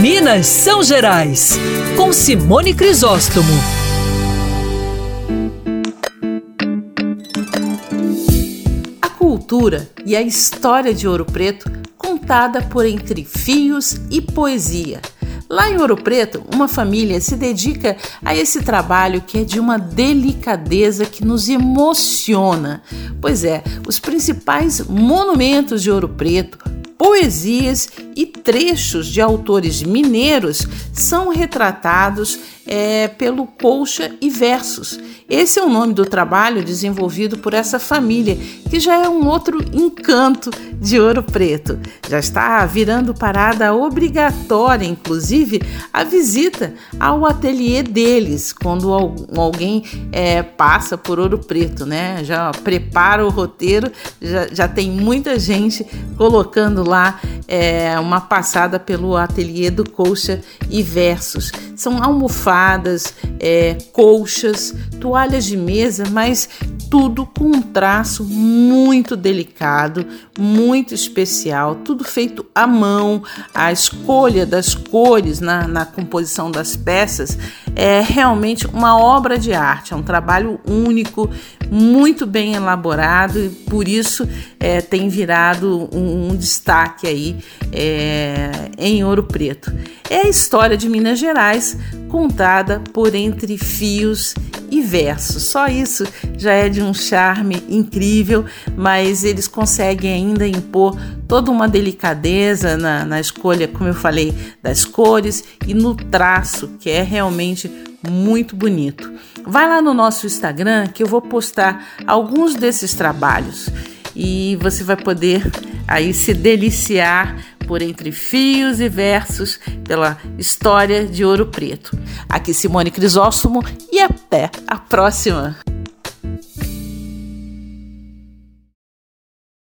Minas São Gerais, com Simone Crisóstomo. A cultura e a história de Ouro Preto contada por entre fios e poesia. Lá em Ouro Preto, uma família se dedica a esse trabalho que é de uma delicadeza que nos emociona. Pois é, os principais monumentos de Ouro Preto, poesias e trechos de autores mineiros são retratados é, pelo Colcha e Versos. Esse é o nome do trabalho desenvolvido por essa família, que já é um outro encanto de Ouro Preto. Já está virando parada obrigatória, inclusive, a visita ao ateliê deles, quando alguém é, passa por Ouro Preto, né? Já prepara o roteiro, já, já tem muita gente colocando lá é, uma passada pelo ateliê do Colcha e Versos. São almofadas, é, colchas, toalhas de mesa, mas tudo com um traço muito delicado, muito especial, tudo feito à mão. A escolha das cores na, na composição das peças é realmente uma obra de arte, é um trabalho único, muito bem elaborado e por isso é, tem virado um, um destaque aí é, em Ouro Preto. É a história de Minas Gerais contada por entre fios e versos. Só isso já é de um charme incrível, mas eles conseguem ainda impor toda uma delicadeza na, na escolha, como eu falei, das cores e no traço, que é realmente muito bonito. Vai lá no nosso Instagram que eu vou postar alguns desses trabalhos e você vai poder aí se deliciar por entre fios e versos pela história de Ouro Preto. Aqui Simone Crisóstomo e até a próxima!